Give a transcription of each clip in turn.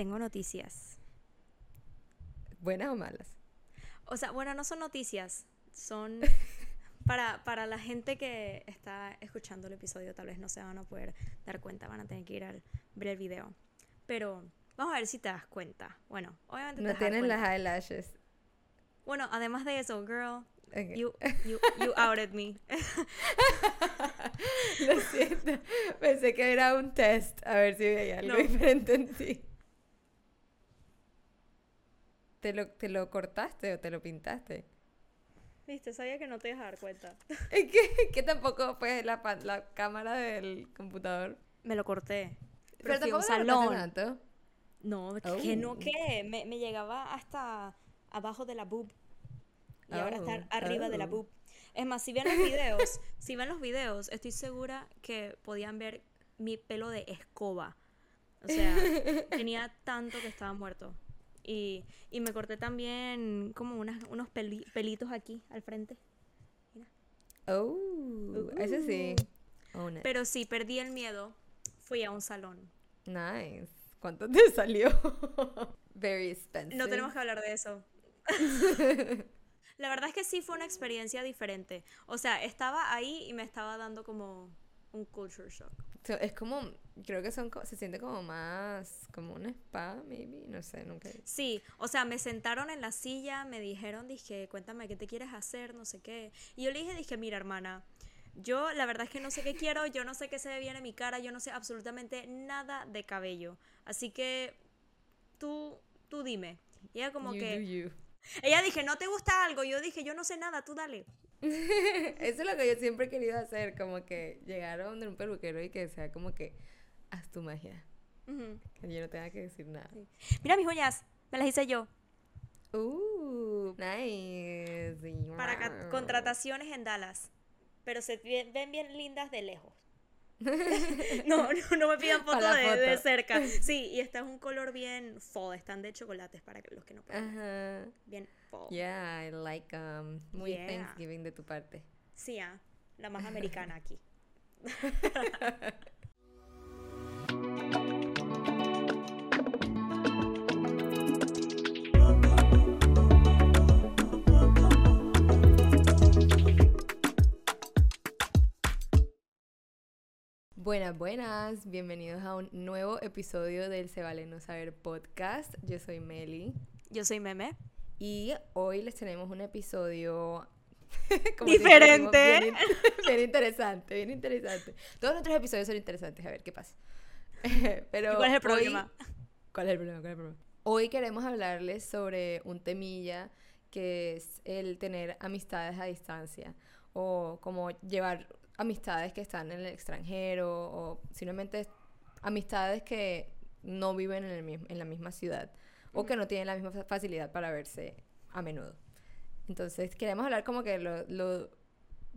tengo noticias. ¿Buenas o malas? O sea, bueno, no son noticias, son para, para la gente que está escuchando el episodio, tal vez no se van a poder dar cuenta, van a tener que ir a ver el video. Pero vamos a ver si te das cuenta. Bueno, obviamente... No tienen las eyelashes. Bueno, además de eso, girl, You, you, you outed me. Lo siento. Pensé que era un test. A ver si veía algo diferente en ti. ¿Te lo, ¿Te lo cortaste o te lo pintaste? Viste, sabía que no te ibas a dar cuenta. ¿Es que, que tampoco fue la, la cámara del computador? Me lo corté. Pero, Pero tampoco un salón. No, que no, oh. que me, me llegaba hasta abajo de la boob y ahora oh, arriba de la boob. Es más, si ven los videos, si ven los videos, estoy segura que podían ver mi pelo de escoba. O sea, tenía tanto que estaba muerto. Y, y me corté también como unas, unos pelitos aquí al frente. Mira. Oh, ese sí. Uh. Pero sí, perdí el miedo. Fui a un salón. Nice. ¿Cuánto te salió? Very expensive. No tenemos que hablar de eso. La verdad es que sí fue una experiencia diferente. O sea, estaba ahí y me estaba dando como un culture shock. es como, creo que son, se siente como más, como un spa, maybe, no sé, nunca. Sí, o sea, me sentaron en la silla, me dijeron, dije, cuéntame qué te quieres hacer, no sé qué. Y yo le dije, dije, mira, hermana, yo la verdad es que no sé qué quiero, yo no sé qué se ve bien en mi cara, yo no sé absolutamente nada de cabello. Así que tú, tú dime. Y ella como que... Ella dije, ¿no te gusta algo? Yo dije, yo no sé nada, tú dale. Eso es lo que yo siempre he querido hacer, como que llegar a donde un peluquero y que sea como que, haz tu magia. Que yo no tenga que decir nada. Mira mis uñas, me las hice yo. Uh, nice. Para contrataciones en Dallas. Pero se ven bien lindas de lejos. no, no, me pidan fotos de, cerca. Sí, y este es un color bien fall. Están de chocolates para los que no pueden. Bien fall. Yeah, I like um, muy Thanksgiving de tu parte. Sí, ah, la más americana aquí. Buenas, buenas, bienvenidos a un nuevo episodio del Se Vale No Saber podcast. Yo soy Meli. Yo soy Meme. Y hoy les tenemos un episodio diferente. bien, interesante, bien interesante. Todos nuestros episodios son interesantes, a ver qué pasa. Pero ¿Cuál es el problema? ¿Cuál es el problema? ¿Cuál es el problema? Hoy queremos hablarles sobre un temilla que es el tener amistades a distancia o como llevar amistades que están en el extranjero o simplemente amistades que no viven en, el en la misma ciudad o que no tienen la misma facilidad para verse a menudo. Entonces, queremos hablar como que lo, lo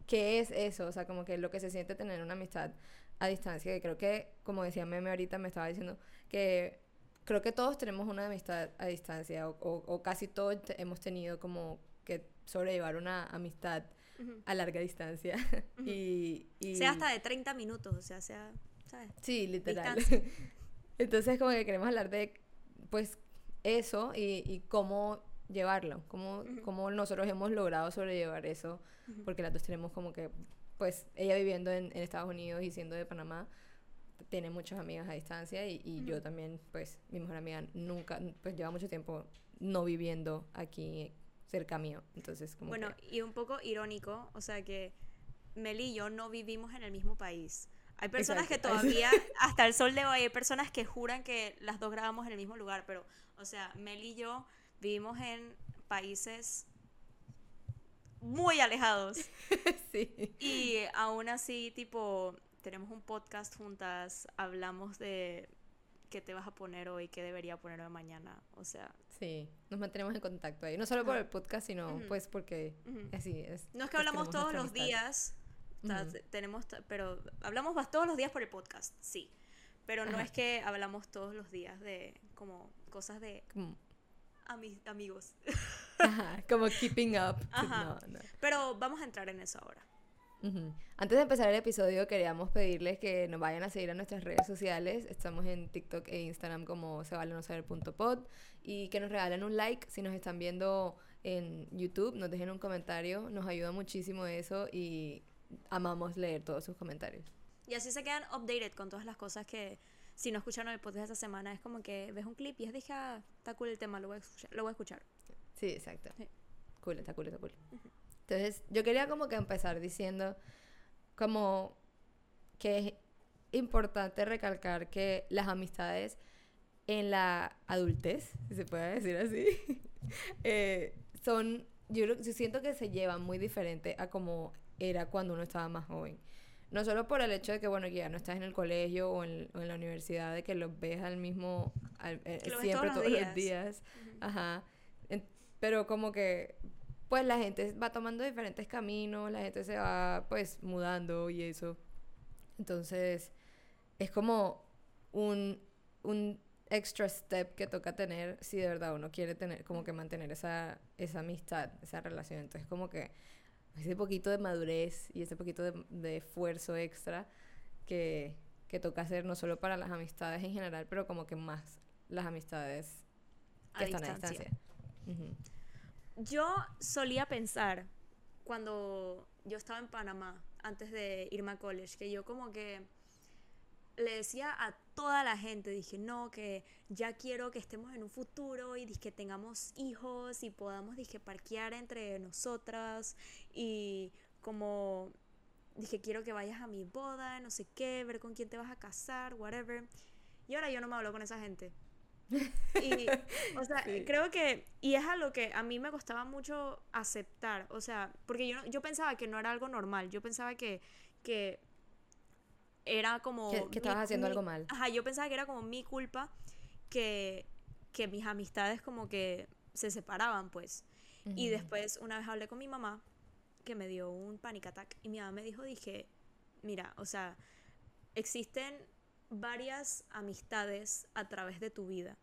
qué es eso, o sea, como que lo que se siente tener una amistad a distancia, que creo que, como decía Meme ahorita, me estaba diciendo que creo que todos tenemos una amistad a distancia o, o casi todos hemos tenido como que sobrellevar una amistad a larga distancia. y, Sea hasta de 30 minutos, o sea, sea, ¿sabes? Sí, literal. Entonces, como que queremos hablar de, pues, eso y, y cómo llevarlo, cómo, cómo, nosotros hemos logrado sobrellevar eso, porque las dos tenemos como que, pues, ella viviendo en, en, Estados Unidos y siendo de Panamá, tiene muchas amigas a distancia y, y yo también, pues, mi mejor amiga nunca, pues, lleva mucho tiempo no viviendo aquí cerca mío. Entonces, como Bueno, y un poco irónico, o sea que Meli y yo no vivimos en el mismo país. Hay personas que todavía, hasta el sol de hoy, hay personas que juran que las dos grabamos en el mismo lugar, pero, o sea, Meli y yo vivimos en países muy alejados. sí. Y aún así, tipo, tenemos un podcast juntas, hablamos de qué te vas a poner hoy, qué debería poner hoy mañana, o sea. Sí, nos mantenemos en contacto ahí, no solo por el podcast, sino pues porque así es. No es que hablamos todos los días, tenemos, pero hablamos todos los días por el podcast, sí, pero no es que hablamos todos los días de como cosas de a mis amigos. Ajá, como keeping up. Ajá. Pero vamos a entrar en eso ahora. Antes de empezar el episodio, queríamos pedirles que nos vayan a seguir a nuestras redes sociales. Estamos en TikTok e Instagram como se vale no saber punto pod. Y que nos regalen un like si nos están viendo en YouTube. Nos dejen un comentario. Nos ayuda muchísimo eso y amamos leer todos sus comentarios. Y así se quedan updated con todas las cosas que, si no escucharon el podcast de esta semana, es como que ves un clip y es dije, ah, está cool el tema, lo voy a escuchar. Lo voy a escuchar. Sí, exacto. Cool, está cool, está cool. Entonces, yo quería como que empezar diciendo como que es importante recalcar que las amistades en la adultez, si se puede decir así, eh, son, yo, yo siento que se llevan muy diferente a como era cuando uno estaba más joven. No solo por el hecho de que, bueno, ya no estás en el colegio o en, la universidad, de que los ves al mismo, eh, siempre todos, los días. Ajá. pero como que pues la gente va tomando diferentes caminos, la gente se va pues mudando y eso. Entonces, es como un, un extra step que toca tener si de verdad uno quiere tener, como que mantener esa, esa amistad, esa relación. Entonces, como que ese poquito de madurez y ese poquito de, esfuerzo extra que, que, toca hacer no solo para las amistades en general, pero como que más las amistades que están a distancia. Yo solía pensar cuando yo estaba en Panamá, antes de irme a college, que yo como que le decía a toda la gente, dije, no, que ya quiero que estemos en un futuro y que tengamos hijos y podamos, dije, parquear entre nosotras y como, dije, quiero que vayas a mi boda, no sé qué, ver con quién te vas a casar, whatever. Y ahora yo no me hablo con esa gente. Y, o sea, creo que, y es algo que a mí me costaba mucho aceptar, o sea, porque yo, yo pensaba que no era algo normal, yo pensaba que, que era como... Que, estabas haciendo algo mal. Ajá, yo pensaba que era como mi culpa que, que mis amistades como que se separaban, pues. Y después, una vez hablé con mi mamá, que me dio un panic attack, y mi mamá me dijo, dije, mira, o sea, existen varias amistades a través de tu vida.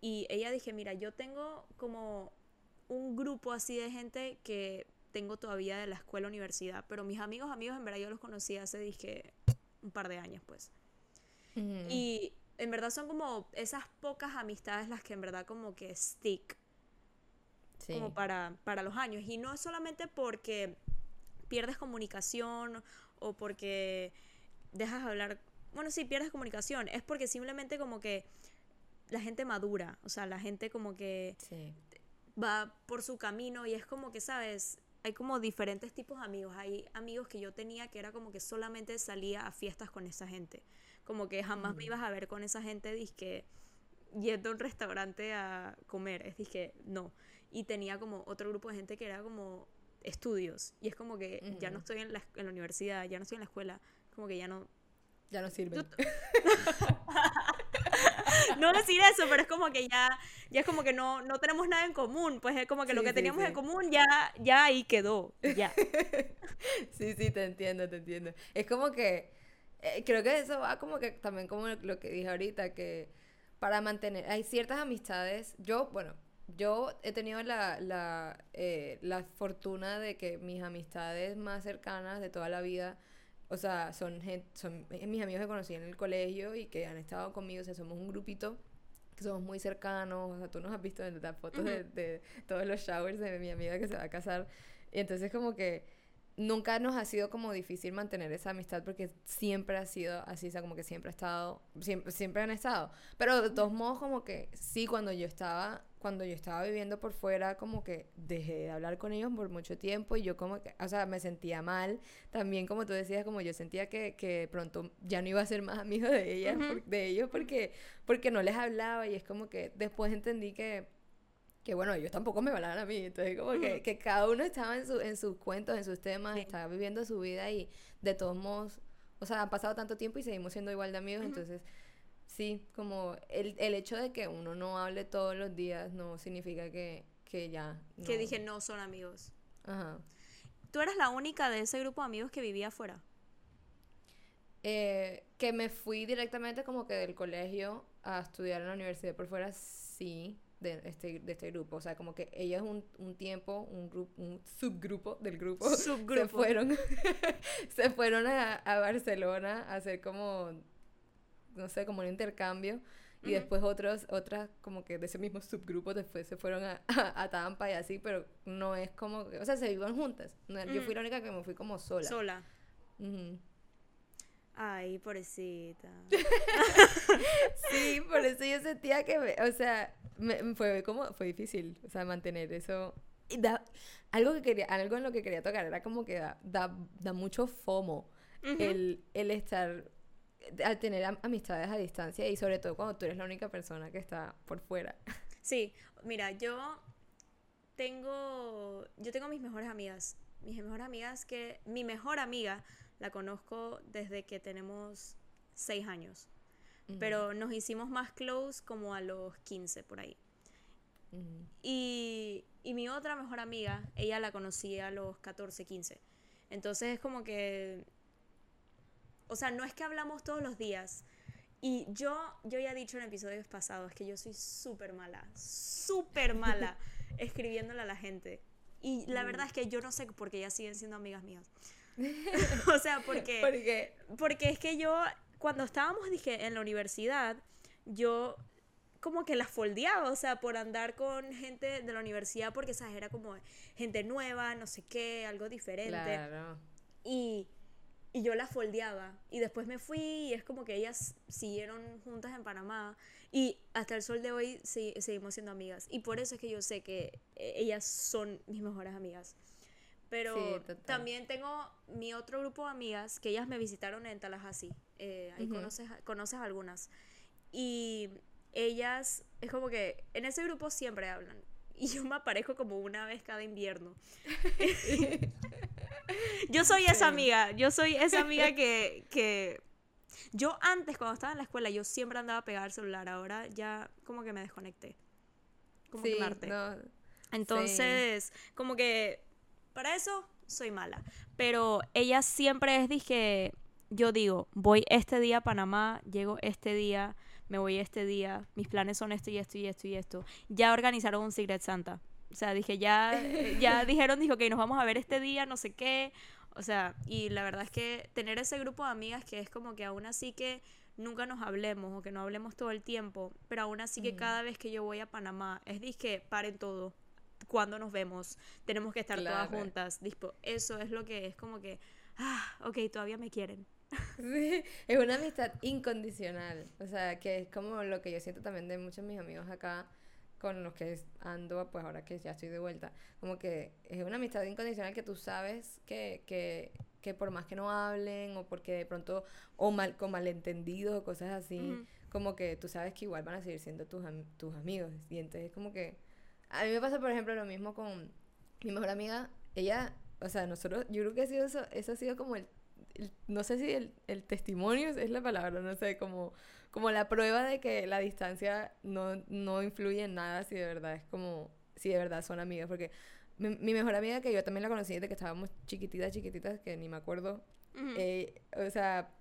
Y ella dije, mira, yo tengo como un grupo así de gente que tengo todavía de la escuela universidad, pero mis amigos, amigos, en verdad yo los conocí hace, dije, un par de años, pues. Y en verdad son como esas pocas amistades las que en verdad como que stick. Como para, para los años. Y no es solamente porque pierdes comunicación o porque dejas hablar bueno, sí, pierdes comunicación, es porque simplemente como que la gente madura, o sea, la gente como que va por su camino y es como que, ¿sabes? Hay como diferentes tipos de amigos. Hay amigos que yo tenía que era como que solamente salía a fiestas con esa gente. Como que jamás me mm. ibas a ver con esa gente, dizque yendo a un restaurante a comer. Es dije, no. Y tenía como otro grupo de gente que era como estudios. Y es como que ya no estoy en la, en la universidad, ya no estoy en la escuela. Como que ya no, ya no sirve. no decir eso, pero es como que ya, ya es como que no, no tenemos nada en común. Pues es como que lo que teníamos en común ya, ya ahí quedó. Ya. sí, sí, te entiendo, te entiendo. Es como que eh, creo que eso va como que también como lo que dije ahorita, que para mantener, hay ciertas amistades, yo, bueno, yo he tenido la, la, eh, la fortuna de que mis amistades más cercanas de toda la vida o sea, son, son mis amigos que conocí en el colegio y que han estado conmigo, o sea, somos un grupito que somos muy cercanos, o sea, tú nos has visto en las fotos de, de, todos los showers de mi amiga que se va a casar, y entonces como que nunca nos ha sido como difícil mantener esa amistad porque siempre ha sido así, o sea, como que siempre ha estado, siempre, siempre han estado, pero de todos modos como que sí, cuando yo estaba cuando yo estaba viviendo por fuera, como que dejé de hablar con ellos por mucho tiempo y yo como que, o sea, me sentía mal. También, como tú decías, como yo sentía que, que pronto ya no iba a ser más amigo de ellas, de ellos, porque, porque no les hablaba y es como que después entendí que, que bueno, ellos tampoco me hablaban a mí. Entonces, como que, que, cada uno estaba en, su, en sus cuentos, en sus temas, estaba viviendo su vida y de todos modos, o sea, han pasado tanto tiempo y seguimos siendo igual de amigos, entonces Sí, como el, el hecho de que uno no hable todos los días no significa que, que ya... Que dije no son amigos. Ajá. ¿Tú eras la única de ese grupo de amigos que vivía afuera? Eh, que me fui directamente como que del colegio a estudiar en la universidad por fuera, sí. de este, de este grupo. O sea, como que ellas un, un tiempo, un, grupo un subgrupo del grupo, Subgrupo. se fueron, se fueron a, a Barcelona a hacer como, no sé, como un intercambio. Y después otros, otras como que de ese mismo subgrupo después se fueron a, a, Tampa y así, pero no es como, que- o sea, se vivan juntas. No, Yo fui la única que me fui como sola. Sola. Ujú. Ay, pobrecita. Sí, por eso yo sentía que, me- o sea, me, me fue como, fue difícil, o sea, mantener eso. Y da, algo que quería, algo en lo que quería tocar era como que da, da, da mucho fomo el, el estar, al tener am- amistades a distancia y sobre todo cuando tú eres la única persona que está por fuera. Sí, mira, yo tengo, yo tengo mis mejores amigas. Mis mejores amigas que, mi mejor amiga la conozco desde que tenemos seis años. Pero nos hicimos más close como a los 15 por ahí. Ujú. Y, y mi otra mejor amiga, ella la conocí a los 14, 15. Entonces es como que, o sea, no es que hablamos todos los días. Y yo, yo ya he dicho en episodios pasados que yo soy súper mala, súper mala escribiéndole a la gente. Y la verdad es que yo no sé por qué ellas siguen siendo amigas mías. o sea, porque... Porque, Porque es que yo, cuando estábamos, dije, en la universidad, yo como que las foldeaba, o sea, por andar con gente de la universidad, porque, ¿sabes? Era como gente nueva, no sé qué, algo diferente. claro. Y, y yo las foldeaba. Y después me fui y es como que ellas siguieron juntas en Panamá. Y hasta el sol de hoy sí- seguimos siendo amigas. Y por eso es que yo sé que eh, ellas son mis mejores amigas. Pero Sí, también tengo mi otro grupo de amigas que ellas me visitaron en Tallahassee. Eh, ahí Ujú. conoces, conoces algunas. Y ellas, es como que en ese grupo siempre hablan. Y yo me aparezco como una vez cada invierno. Yo soy esa amiga, yo soy esa amiga que, que... Yo antes, cuando estaba en la escuela, yo siempre andaba pegada al celular, ahora ya como que me desconecté. Como que Sí, me harté. no, Entonces, como que para eso soy mala. Pero ella siempre es, dije, yo digo, voy este día a Panamá, llego este día, me voy este día, mis planes son esto y esto y esto y esto. Ya organizaron un Secret Santa. O sea, dije, ya, ya dijeron, dijo, que nos vamos a ver este día, no sé qué. O sea, y la verdad es que tener ese grupo de amigas que es como que aún así que nunca nos hablemos o que no hablemos todo el tiempo, pero aún así que cada vez que yo voy a Panamá, es dije, paren todo, cuando nos vemos, tenemos que estar todas juntas, dispo, eso es lo que es como que, ah, ok, todavía me quieren. Sí, es una amistad incondicional. O sea, que es como lo que yo siento también de muchos de mis amigos acá con los que ando, pues ahora que ya estoy de vuelta. Como que es una amistad incondicional que tú sabes que, que, que por más que no hablen o porque de pronto, o mal, con malentendidos o cosas así, como que tú sabes que igual van a seguir siendo tus, am- tus amigos. Y entonces como que... A mí me pasa, por ejemplo, lo mismo con mi mejor amiga. Ella, o sea, nosotros, yo creo que ha sido eso, eso ha sido como el- no sé si el, el testimonio es la palabra, no sé, como, como la prueba de que la distancia no, no influye en nada si de verdad es como, si de verdad son amigas, porque mi, mi mejor amiga, que yo también la conocí desde que estábamos chiquititas, chiquititas, que ni me acuerdo, eh, o sea,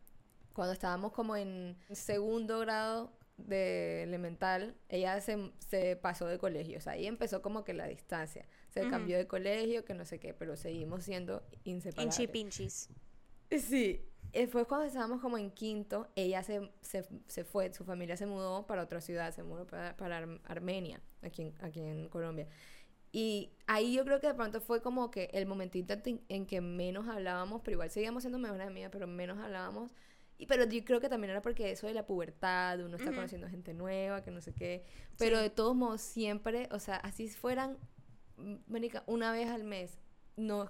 cuando estábamos como en segundo grado de elemental, ella se, se pasó de colegio, o sea, ahí empezó como que la distancia, se cambió de colegio, que no sé qué, pero seguimos siendo inseparables. Inchi pinchis. Sí, después cuando estábamos como en quinto, ella se, se, se fue, su familia se mudó para otra ciudad, se mudó para, para Ar- Armenia, aquí en, aquí en Colombia. Y ahí yo creo que de pronto fue como que el momentito en, que menos hablábamos, pero igual seguíamos siendo mejores amigas, pero menos hablábamos. Y, pero yo creo que también era porque eso de la pubertad, uno está Ujú. conociendo gente nueva, que no sé qué. Pero de todos modos, siempre, o sea, así fueran, marica, una vez al mes, nos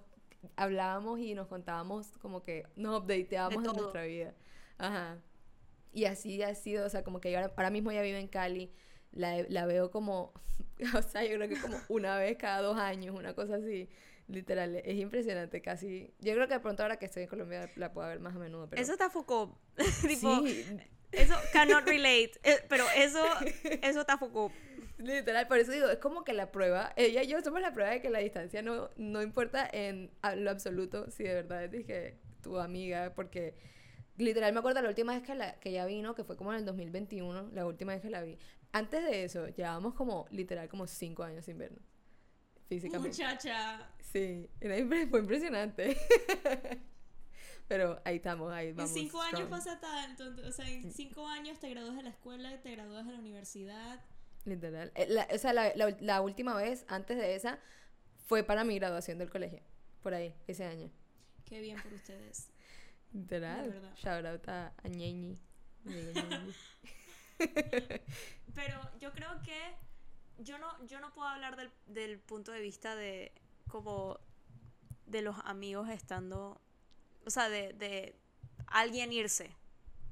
hablábamos y nos contábamos como que nos updateábamos de, todo. nuestra vida. Ajá. Y así ha sido, o sea, como que ahora, ahora mismo ella vive en Cali, la, la veo como, o sea, yo creo que como una vez cada dos años, una cosa así, literal, es impresionante, casi, yo creo que de pronto ahora que estoy en Colombia la puedo ver más a menudo, pero... Eso está Foucault. tipo, sí, eso cannot relate. Eh, pero eso, eso está Foucault. Literal, por eso digo, es como que la prueba, ella y yo somos la prueba de que la distancia no, no importa en lo absoluto si de verdad es dije tu amiga, porque literal me acuerdo la última vez que, la, que ella vino, que fue como en el 2021, la última vez que la vi. antes de eso, llevábamos como, literal, como cinco años sin vernos. Físicamente. Muchacha. Sí, era impre- fue impresionante. Pero ahí estamos, ahí vamos. en cinco años strong. pasa tanto. O sea, en cinco años te gradúas de la escuela, te gradúas de la universidad. Literal. Eh, la- o sea, la, la- la última vez, antes de esa, fue para mi graduación del colegio. Por ahí, ese año. Qué bien por ustedes. Literal. Shout out a, Ñeñi. Pero yo creo que yo no, yo no puedo hablar del, del punto de vista de como de los amigos estando, o sea, de, de alguien irse.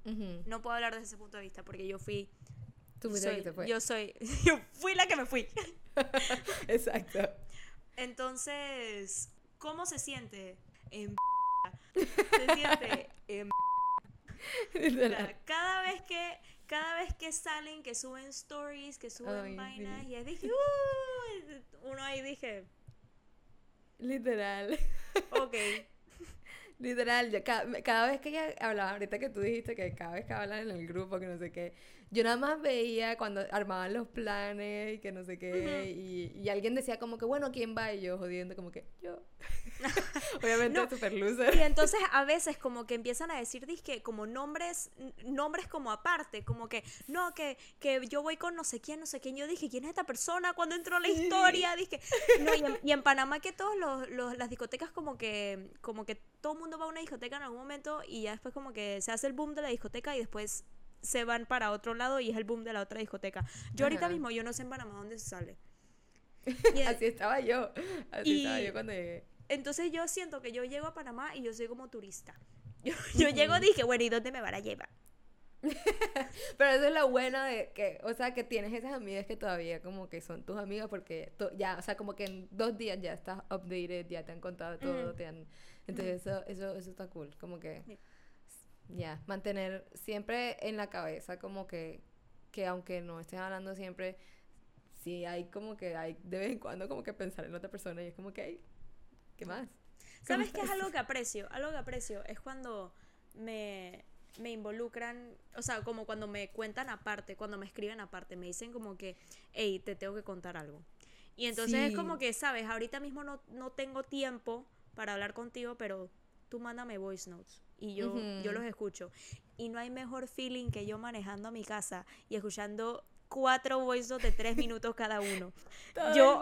Ujú. No puedo hablar desde ese punto de vista porque yo fui, Tú fuiste la soy- que se fue. yo soy, yo fui la que me fui. Exacto. Entonces, ¿cómo se siente? En se siente en Literal. cada vez que cada vez que salen, que suben stories, que suben Ay, vainas, sí. y es dije, "Uh", uno ahí dije, Literal. ok, Literal, yo cada, cada vez que ella hablaba, ahorita que tú dijiste que cada vez que hablan en el grupo, que no sé qué, yo nada más veía cuando armaban los planes y que no sé qué, y, y alguien decía como que, bueno, ¿quién va? Y yo jodiendo como que, yo. Obviamente, No. super Y loser. entonces a veces como que empiezan a decir, dizque, como nombres, nombres como aparte, como que, no, que, que yo voy con no sé quién, no sé quién. Yo dije, ¿quién es esta persona? Cuando entró la historia, dije, no, y en, y en Panamá que todos los, los- las discotecas como que, como que todo el mundo va a una discoteca en algún momento y ya después como que se hace el boom de la discoteca y después se van para otro lado y es el boom de la otra discoteca. Yo ahorita Ajá. mismo, yo no sé en Panamá dónde se sale. Y- Así estaba yo. Así Y- estaba yo cuando llegué. entonces yo siento que yo llego a Panamá y yo soy como turista. Yo, yo llego dije, bueno, ¿y dónde me van a llevar? Pero eso es lo bueno de que, o sea, que tienes esas amigas que todavía como que son tus amigas porque ya, o sea, como que en dos días ya estás updated, ya te han contado todo, Ujú. te han... Entonces eso, eso, eso está cool, como que... Sí. Ya, mantener siempre en la cabeza como que, que aunque no estés hablando siempre, sí hay como que hay de vez en cuando como que pensar en otra persona y es como que, "Ay, ¿qué más? ¿Sabes qué ¿Cómo es algo que aprecio? Algo que aprecio es cuando me, me involucran, o sea, como cuando me cuentan aparte, cuando me escriben aparte, me dicen como que, hey, te tengo que contar algo. Y entonces es Sí. como que, sabes, ahorita mismo no, no tengo tiempo para hablar contigo, pero tú mándame voice notes y yo, yo Ujú. los escucho. Y no hay mejor feeling que yo manejando a mi casa y escuchando cuatro voice notes de tres minutos cada uno. Yo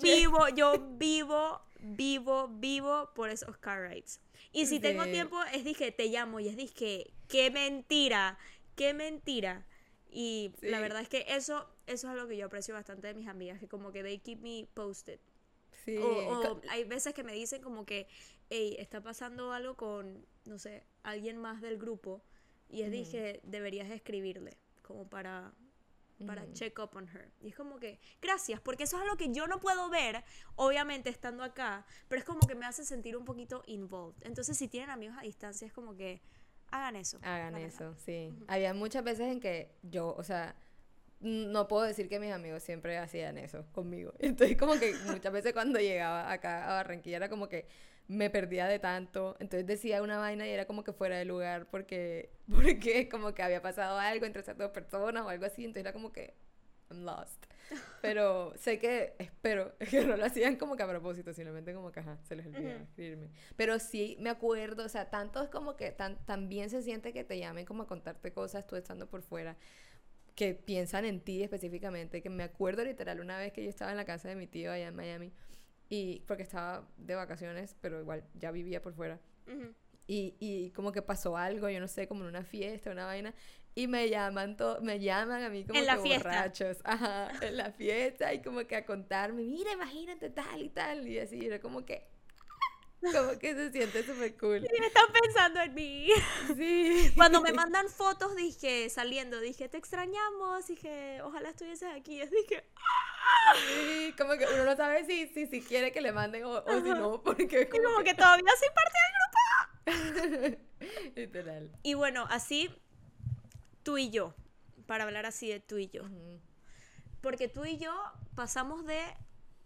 vivo, yo vivo, vivo, vivo por esos car rides. Y si tengo tiempo, es dije, te llamo y es dije, qué mentira, qué mentira. Y la Sí. verdad es que eso, eso es algo que yo aprecio bastante de mis amigas, que como que they keep me posted. Sí, O, o hay veces que me dicen como que, hey, está pasando algo con, no sé, alguien más del grupo. Y es dije, deberías escribirle, como para, para check up on her. Y es como que, gracias, porque eso es algo que yo no puedo ver, obviamente estando acá, pero es como que me hace sentir un poquito involved. Entonces, si tienen amigos a distancia, es como que hagan eso. Hagan eso, sí. Había muchas veces en que yo, o sea, no puedo decir que mis amigos siempre hacían eso conmigo. Entonces, como que muchas veces cuando llegaba acá a Barranquilla era como que me perdía de tanto. Entonces decía una vaina y era como que fuera de lugar porque, porque como que había pasado algo entre esas dos personas o algo así. Entonces era como que I'm lost. Pero sé que, espero que no lo hacían como que a propósito, simplemente como que, ajá, se les olvidaba escribirme. Pero sí me acuerdo, o sea, tanto es como que tan, también se siente que te llamen como a contarte cosas tú estando por fuera, que piensan en ti específicamente, que me acuerdo literal una vez que yo estaba en la casa de mi tío allá en Miami, y porque estaba de vacaciones, pero igual ya vivía por fuera. Y, y como que pasó algo, yo no sé, como en una fiesta, una vaina, y me llaman, to- me llaman a mí como En que fiesta. borrachos, ajá, en la fiesta, y como que a contarme, mira, imagínate tal y tal, y así, era como que, como que se siente súper cool. Y están pensando en mí. Sí. Cuando me mandan fotos, dije, saliendo, dije, te extrañamos, dije, ojalá estuvieses aquí. Es dije, Sí, como que uno no sabe si, si, si quiere que le manden o, o si no, porque y como, como que todavía soy parte del grupo. literal. Y bueno, así, tú y yo, para hablar así de tú y yo. Porque tú y yo pasamos de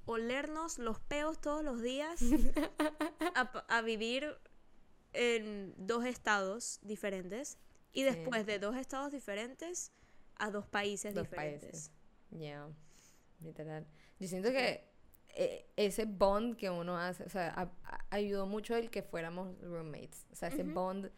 olernos los peos todos los días a, a vivir en dos estados diferentes. Y Sí. después de dos estados diferentes a dos países diferentes. Ya, literal. Yo siento que eh, ese bond que uno hace, o sea, ayudó mucho el que fuéramos roommates. O sea, ese bond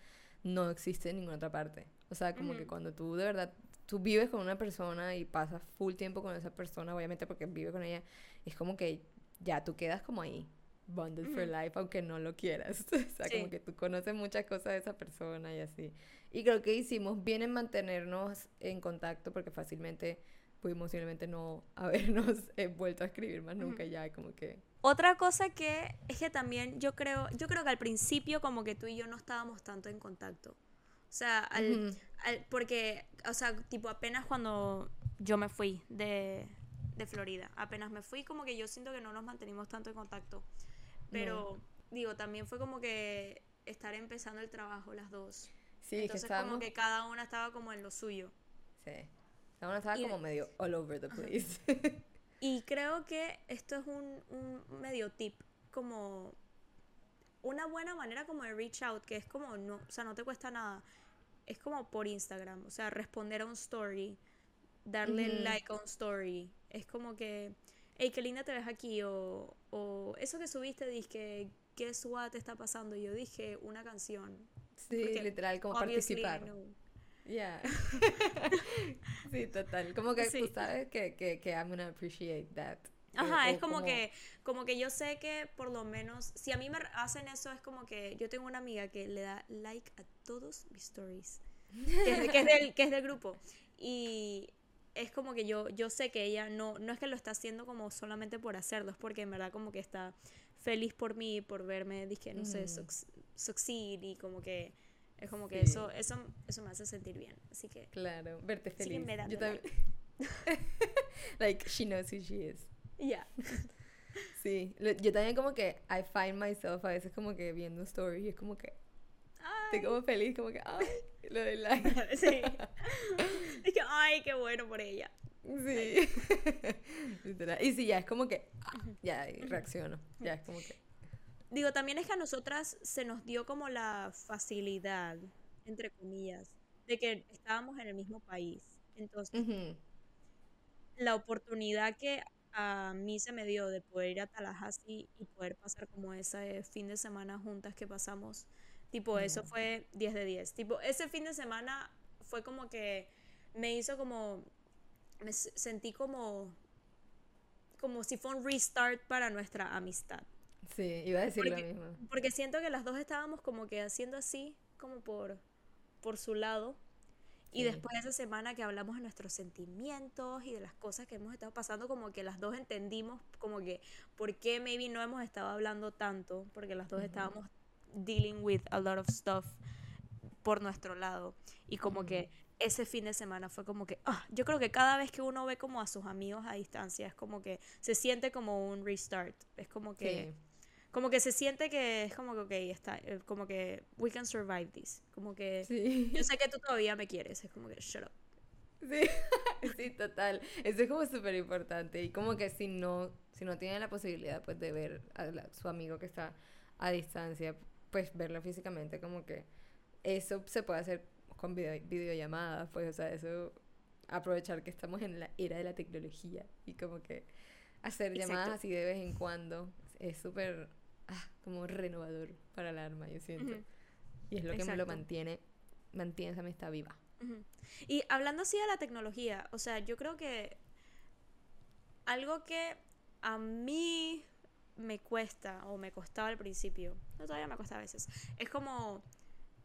no existe en ninguna otra parte. O sea, como que cuando tú de verdad, tú vives con una persona y pasas full tiempo con esa persona, obviamente porque vives con ella, es como que ya tú quedas como ahí, bonded for life, aunque no lo quieras. o sea, como que tú conoces muchas cosas de esa persona y así. Y creo que hicimos bien en mantenernos en contacto porque fácilmente pudimos simplemente no habernos eh, vuelto a escribir más nunca ya, como que... Otra cosa que es que también yo creo, yo creo que al principio como que tú y yo no estábamos tanto en contacto. O sea, al, porque, o sea, tipo apenas cuando yo me fui de, de Florida, apenas me fui como que yo siento que no nos mantenimos tanto en contacto. Pero, digo, también fue como que estar empezando el trabajo las dos. Sí, Entonces como que cada una estaba como en lo suyo. Sí. Cada una estaba como medio all over the place. y creo que esto es un, un medio tip, como una buena manera como de reach out, que es como, no, o sea, no te cuesta nada. Es como por Instagram, o sea, responder a un story, darle like a un story. Es como que, hey, qué linda te ves aquí, o, o eso que subiste, dije ¿qué SWAT está pasando? Y yo dije, una canción. Sí, literal, como participar. Ya. sí, total. Como que tú sabes que, que, que I'm gonna appreciate that. Ajá, es como, que como que yo sé que por lo menos si a mí me hacen eso es como que yo tengo una amiga que le da like a todos mis stories que es, que es, del, que es del grupo y es como que yo yo sé que ella no no es que lo está haciendo como solamente por hacerlo es porque en verdad como que está feliz por mí por verme dije no sé succeed y como que es como que eso, eso, eso me hace sentir bien. Así que. Claro, verte feliz. Yo también. Like. she knows who she is. Yeah. sí. Yo también como que I find myself a veces como que viendo stories y es como que. Estoy como feliz, como que. Ay, lo de like. sí. Es que, ay, qué bueno por ella. Sí. y sí, ya es como que. Ah, ya reacciono. Ya es como que. Digo, también es que a nosotras se nos dio como la facilidad, entre comillas, de que estábamos en el mismo país. Entonces, la oportunidad que a mí se me dio de poder ir a Tallahassee y poder pasar como ese fin de semana juntas que pasamos, tipo, eso fue 10 de 10. Tipo, ese fin de semana fue como que me hizo como, me sentí como, como si fue un restart para nuestra amistad. Sí, iba a decir lo mismo. Porque siento que las dos estábamos como que haciendo así, como por, por su lado. Y después de esa semana que hablamos de nuestros sentimientos y de las cosas que hemos estado pasando, como que las dos entendimos como que por qué maybe no hemos estado hablando tanto, porque las dos estábamos dealing with a lot of stuff por nuestro lado. Y como que ese fin de semana fue como que, ah, yo creo que cada vez que uno ve como a sus amigos a distancia, es como que se siente como un restart. Es como que como que se siente que es como que, ok, está, eh, como que we can survive this. Como que yo sé que tú todavía me quieres, es como que shut up. Sí, sí, total. Eso es como súper importante. Y como que si no, si no tiene la posibilidad pues de ver a su amigo que está a distancia, pues verlo físicamente, como que eso se puede hacer con video, videollamadas, pues, o sea, eso aprovechar que estamos en la era de la tecnología y como que hacer llamadas así de vez en cuando es súper ah, como renovador para el alma, yo siento. Y es lo que me lo mantiene, mantiene esa amistad viva. Y hablando así de la tecnología, o sea, yo creo que algo que a mí me cuesta o me costaba al principio, no todavía me cuesta a veces, es como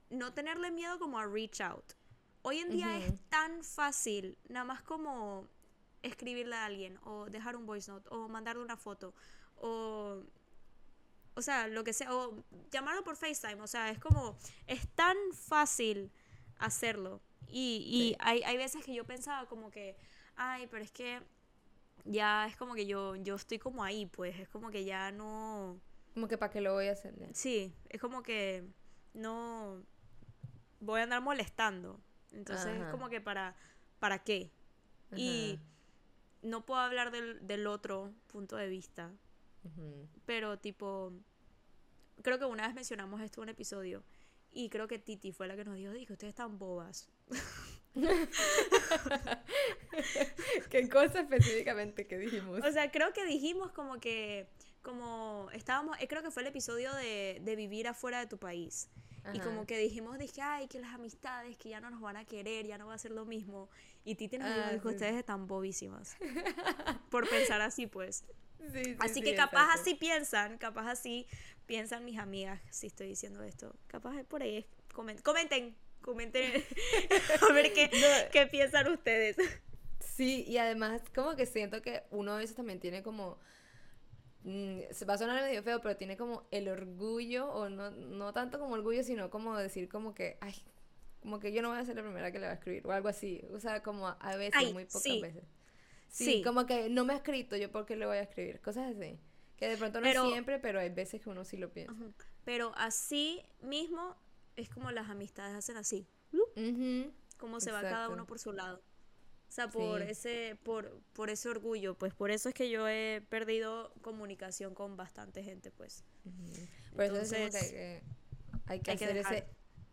no tenerle miedo como a reach out. Hoy en día es tan fácil, nada más como escribirle a alguien o dejar un voice note o mandarle una foto o o sea, lo que sea, o llamarlo por FaceTime, o sea, es como, es tan fácil hacerlo. Y, y hay, hay veces que yo pensaba como que, ay, pero es que ya es como que yo, yo estoy como ahí, pues, es como que ya no... Como que para qué lo voy a hacer. Sí, es como que no voy a andar molestando. Entonces es como que para, ¿para qué? Y no puedo hablar del, del otro punto de vista, pero tipo, creo que una vez mencionamos esto en un episodio y creo que Titi fue la que nos dijo, dijo, ustedes están bobas. ¿Qué cosa específicamente que dijimos? O sea, creo que dijimos como que, como estábamos, eh, creo que fue el episodio de, de vivir afuera de tu país. Y como que dijimos, dije, ay, que las amistades, que ya no nos van a querer, ya no va a ser lo mismo. Y Titi nos dijo, ah, ustedes están bobísimas. Por pensar así, pues. así que capaz así piensan, capaz así piensan mis amigas si estoy diciendo esto. Capaz es por ahí. comenten, comenten a ver qué, qué piensan ustedes. Sí, y además como que siento que uno a veces también tiene como Mm, se va a sonar medio feo, pero tiene como el orgullo, o no, no tanto como orgullo, sino como decir como que, ay, como que yo no voy a ser la primera que le va a escribir, o algo así. O sea, como a veces, muy pocas veces. Sí, como que no me ha escrito, yo por qué le voy a escribir, cosas así. Que de pronto no siempre, pero hay veces que uno sí lo piensa. Pero así mismo es como las amistades hacen así. Como se va cada uno por su lado. O sea, por ese, por, por ese orgullo, pues por eso es que yo he perdido comunicación con bastante gente, pues. Por eso es que, hay que, hacer ese,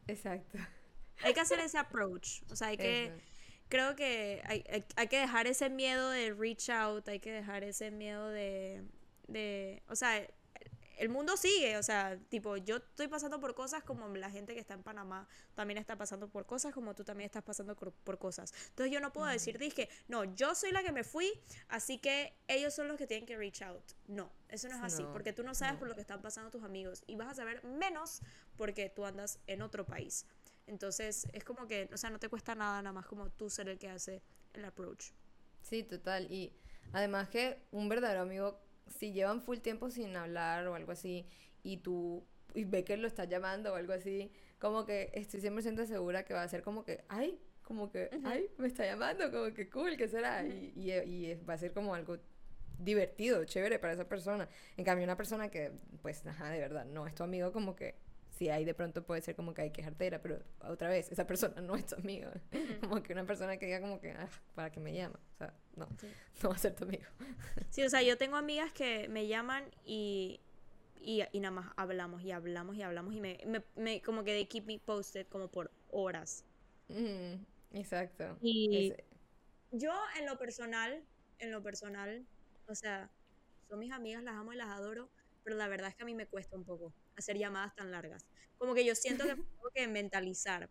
exacto. Hay que hacer ese approach, o sea, hay que, creo que hay, hay, que dejar ese miedo de reach out, hay que dejar ese miedo de, de, o sea, el mundo sigue, o sea, tipo, yo estoy pasando por cosas como la gente que está en Panamá también está pasando por cosas, como tú también estás pasando por, cosas. Entonces yo no puedo decir, dije, no, yo soy la que me fui, así que ellos son los que tienen que reach out. No, eso no es así, porque tú no sabes por lo que están pasando tus amigos y vas a saber menos porque tú andas en otro país. Entonces es como que, o sea, no te cuesta nada nada más como tú ser el que hace el approach. Sí, total. Y además que un verdadero amigo si llevan full tiempo sin hablar o algo así y tú y ve que lo estás llamando o algo así, como que estoy 100% segura que va a ser como que, ay, como que, ay, me está llamando, como que cool, ¿qué será? y, y, va a ser como algo divertido, chévere para esa persona. En cambio, una persona que, pues, ajá, de verdad, no es tu amigo, como que si hay de pronto puede ser como que hay que jartera, pero otra vez, esa persona no es tu amigo. Como que una persona que diga como que, ah, ¿para qué me llama? O sea, no, no va a ser tu amigo. sí, o sea, yo tengo amigas que me llaman y, y, nada más hablamos y hablamos y hablamos y me, me, como que de keep me posted como por horas. exacto. Y yo en lo personal, en lo personal, o sea, son mis amigas, las amo y las adoro, pero la verdad es que a mí me cuesta un poco hacer llamadas tan largas. Como que yo siento que tengo que mentalizar.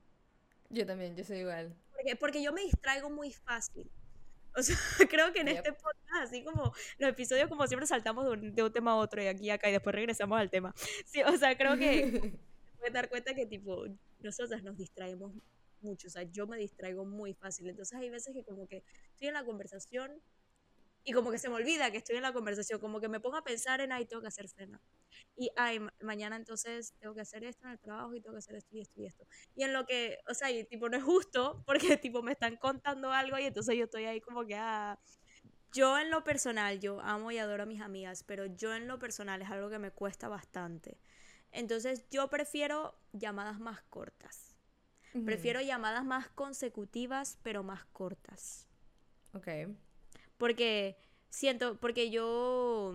Yo también, yo soy igual. Porque, porque yo me distraigo muy fácil. O sea, creo que en este podcast, así como los episodios, como siempre saltamos de un, de un, tema a otro y aquí acá y después regresamos al tema. Sí, o sea, creo que puedes dar cuenta que, tipo, nosotras nos distraemos mucho. O sea, yo me distraigo muy fácil. Entonces, hay veces que, como que estoy en la conversación y como que se me olvida que estoy en la conversación, como que me pongo a pensar en, ahí tengo que hacer cena. Y, ay, mañana entonces tengo que hacer esto en el trabajo y tengo que hacer esto y esto y esto. Y en lo que, o sea, y, tipo, no es justo porque, tipo, me están contando algo y entonces yo estoy ahí como que, ah, yo en lo personal, yo amo y adoro a mis amigas, pero yo en lo personal es algo que me cuesta bastante. Entonces yo prefiero llamadas más cortas. Prefiero llamadas más consecutivas, pero más cortas. Ok. Porque siento, porque yo,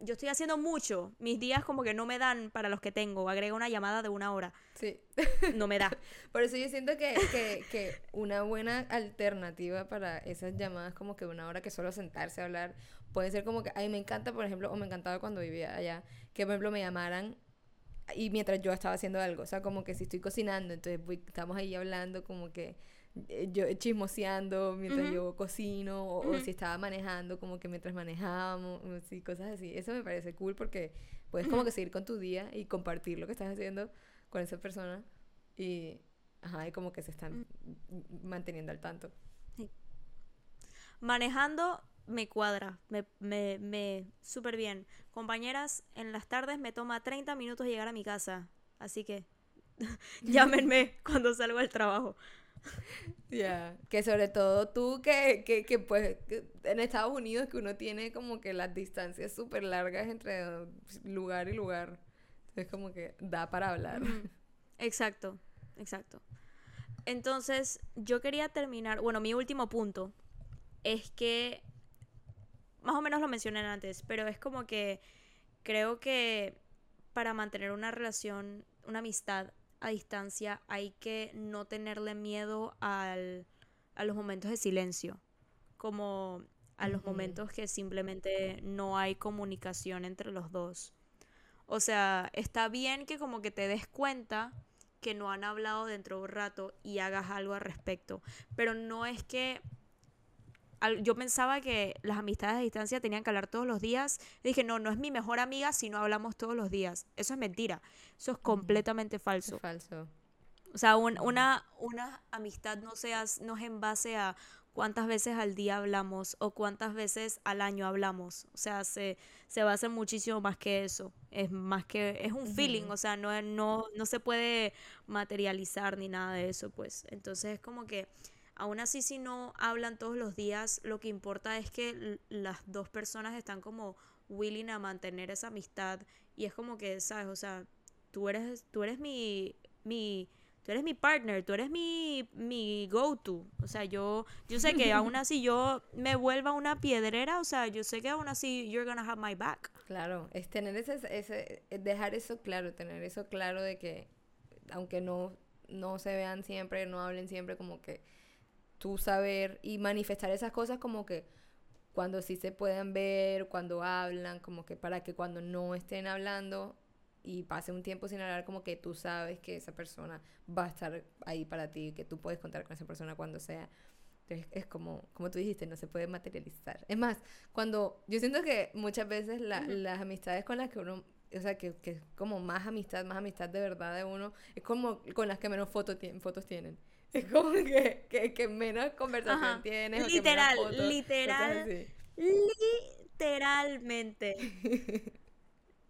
yo estoy haciendo mucho. Mis días como que no me dan para los que tengo. Agrego una llamada de una hora. Sí. No me da. Por eso yo siento que, que, que una buena alternativa para esas llamadas como que una hora que solo sentarse a hablar puede ser como que, a mí me encanta, por ejemplo, o me encantaba cuando vivía allá, que por ejemplo me llamaran y mientras yo estaba haciendo algo, o sea, como que si estoy cocinando, entonces estamos ahí hablando como que yo chismoseando mientras yo cocino o, si estaba manejando como que mientras manejábamos y cosas así. Eso me parece cool porque puedes como que seguir con tu día y compartir lo que estás haciendo con esa persona y ajá y como que se están manteniendo al tanto. Manejando me cuadra me, me, me súper bien. Compañeras en las tardes me toma 30 minutos llegar a mi casa así que llámenme cuando salgo del trabajo Ya, que sobre todo tú que, que, que pues en Estados Unidos que uno tiene como que las distancias súper largas entre lugar y lugar. Entonces como que da para hablar. Exacto, exacto. Entonces yo quería terminar, bueno, mi último punto es que, más o menos lo mencioné antes, pero es como que creo que para mantener una relación, una amistad, a distancia hay que no tenerle miedo al, a los momentos de silencio, como a los momentos que simplemente no hay comunicación entre los dos. O sea, está bien que como que te des cuenta que no han hablado dentro de un rato y hagas algo al respecto, pero no es que yo pensaba que las amistades a distancia tenían que hablar todos los días. dije, no, no es mi mejor amiga si no hablamos todos los días. Eso es mentira. Eso es completamente falso. Es falso. O sea, una, una amistad no, seas, no es en base a cuántas veces al día hablamos o cuántas veces al año hablamos. O sea, se, se basa muchísimo más que eso. Es más que, es un feeling, o sea, no, no, no se puede materializar ni nada de eso, pues. Entonces es como que, aún así si no hablan todos los días, lo que importa es que las dos personas están como willing a mantener esa amistad y es como que, ¿sabes? O sea, tú eres, tú eres mi, mi, tú eres mi partner, tú eres mi, mi go-to. O sea, yo, yo sé que aún así yo me vuelva una piedrera, o sea, yo sé que aún así you're gonna have my back. Claro, es tener ese, ese dejar eso claro, tener eso claro de que aunque no, no se vean siempre, no hablen siempre, como que tú saber y manifestar esas cosas como que cuando sí se puedan ver, cuando hablan, como que para que cuando no estén hablando y pase un tiempo sin hablar, como que tú sabes que esa persona va a estar ahí para ti, que tú puedes contar con esa persona cuando sea. Entonces es como, como tú dijiste, no se puede materializar. Es más, cuando yo siento que muchas veces las amistades con las que uno, o sea, que, que como más amistad, más amistad de verdad de uno, es como con las que menos fotos tienen. Es como que, que, menos conversación tienes. Literal, literal, literalmente.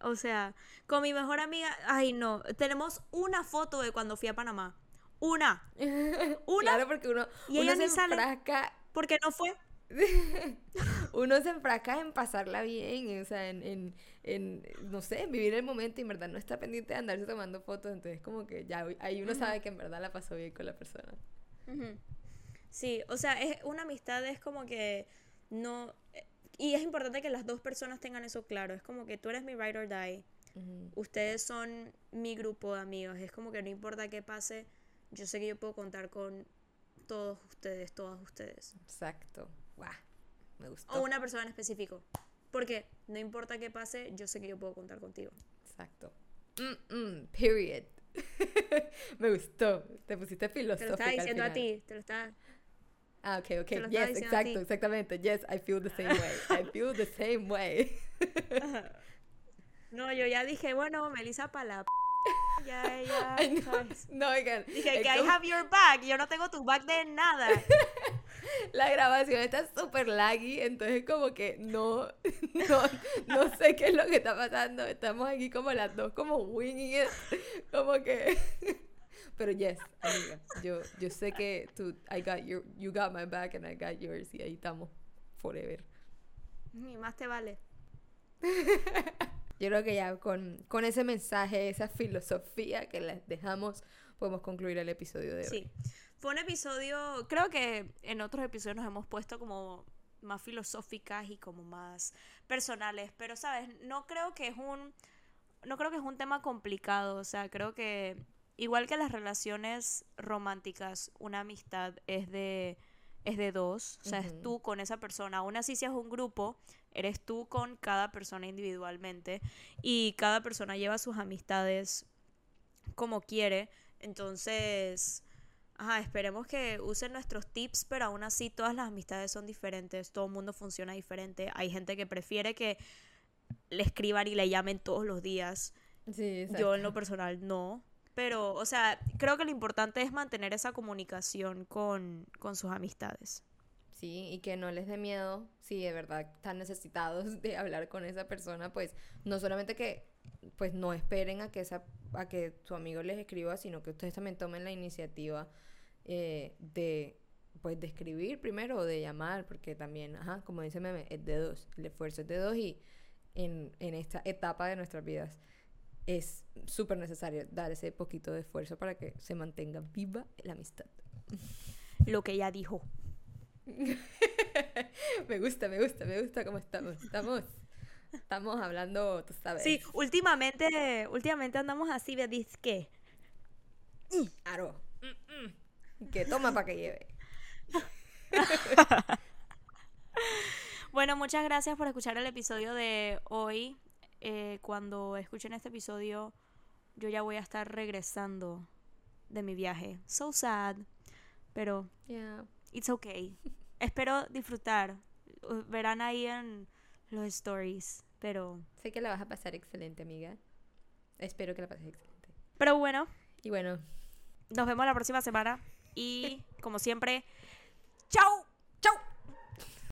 O sea, con mi mejor amiga, ay no, tenemos una foto de cuando fui a Panamá. Una. Una. claro, porque uno, y ella se enfrasca. Porque no fue. uno se enfrasca en pasarla bien, o sea, en, en, no sé, en vivir el momento y en verdad no está pendiente de andarse tomando fotos, entonces como que ya ahí uno sabe que en verdad la pasó bien con la persona. Sí, o sea, es una amistad es como que no y es importante que las dos personas tengan eso claro. Es como que tú eres mi ride or die. Ustedes son mi grupo de amigos. Es como que no importa qué pase, yo sé que yo puedo contar con todos ustedes, todas ustedes. Exacto. Me gustó. O una persona en específico. Porque no importa qué pase, yo sé que yo puedo contar contigo. Exacto. period. Me gustó. Te pusiste filosófica. Te lo estaba diciendo a ti. Te lo estaba... Ah, ok, ok. Yes, exacto, exactamente. Yes, I feel the same way. I feel the same way. no, yo ya dije, bueno, Melissa para la ya, ya. No, oigan. Dije que I have your back. Yo no tengo tu back de nada. La grabación está súper laggy, entonces como que no, no, no sé qué es lo que está pasando. Estamos aquí como las dos, como winging it. Como que pero yes, amiga, yo, yo sé que tú, I got your, you got my back and I got yours y ahí estamos forever. Ni más te vale. Yo creo que ya con, con ese mensaje, esa filosofía que les dejamos, podemos concluir el episodio de hoy. Sí, fue un episodio, creo que en otros episodios nos hemos puesto como más filosóficas y como más personales, pero sabes, no creo que es un no creo que es un tema complicado, o sea, creo que igual que las relaciones románticas, una amistad es de, es de dos, o sea, es tú con esa persona. Aún así, si es un grupo, eres tú con cada persona individualmente y cada persona lleva sus amistades como quiere. Entonces, ajá, esperemos que usen nuestros tips, pero aún así todas las amistades son diferentes, todo el mundo funciona diferente. Hay gente que prefiere que le escriban y le llamen todos los días. Sí, Yo en lo personal no. Pero, o sea, creo que lo importante es mantener esa comunicación con, sus amistades. Sí, y que no les dé miedo, si de verdad están necesitados de hablar con esa persona, pues no solamente que pues no esperen a que esa a que su amigo les escriba, sino que ustedes también tomen la iniciativa eh, de pues de escribir primero o de llamar, porque también, ajá, como dice Meme, es de dos, el esfuerzo es de dos y en, en esta etapa de nuestras vidas es súper necesario dar ese poquito de esfuerzo para que se mantenga viva la amistad. Lo que ella dijo. me gusta, me gusta, me gusta cómo estamos. Estamos, estamos hablando, tú sabes. Sí, últimamente, últimamente andamos así, ¿ves qué? Aro. Que toma para que lleve. bueno, muchas gracias por escuchar el episodio de hoy. Eh, cuando escuchen este episodio, yo ya voy a estar regresando de mi viaje. So sad. Pero, Yeah. it's okay. Espero disfrutar. Verán ahí en los stories. Pero, Sé que la vas a pasar excelente, amiga. Espero que la pases excelente. pero bueno, Y bueno, nos vemos la próxima semana. Y, como siempre, ¡chao!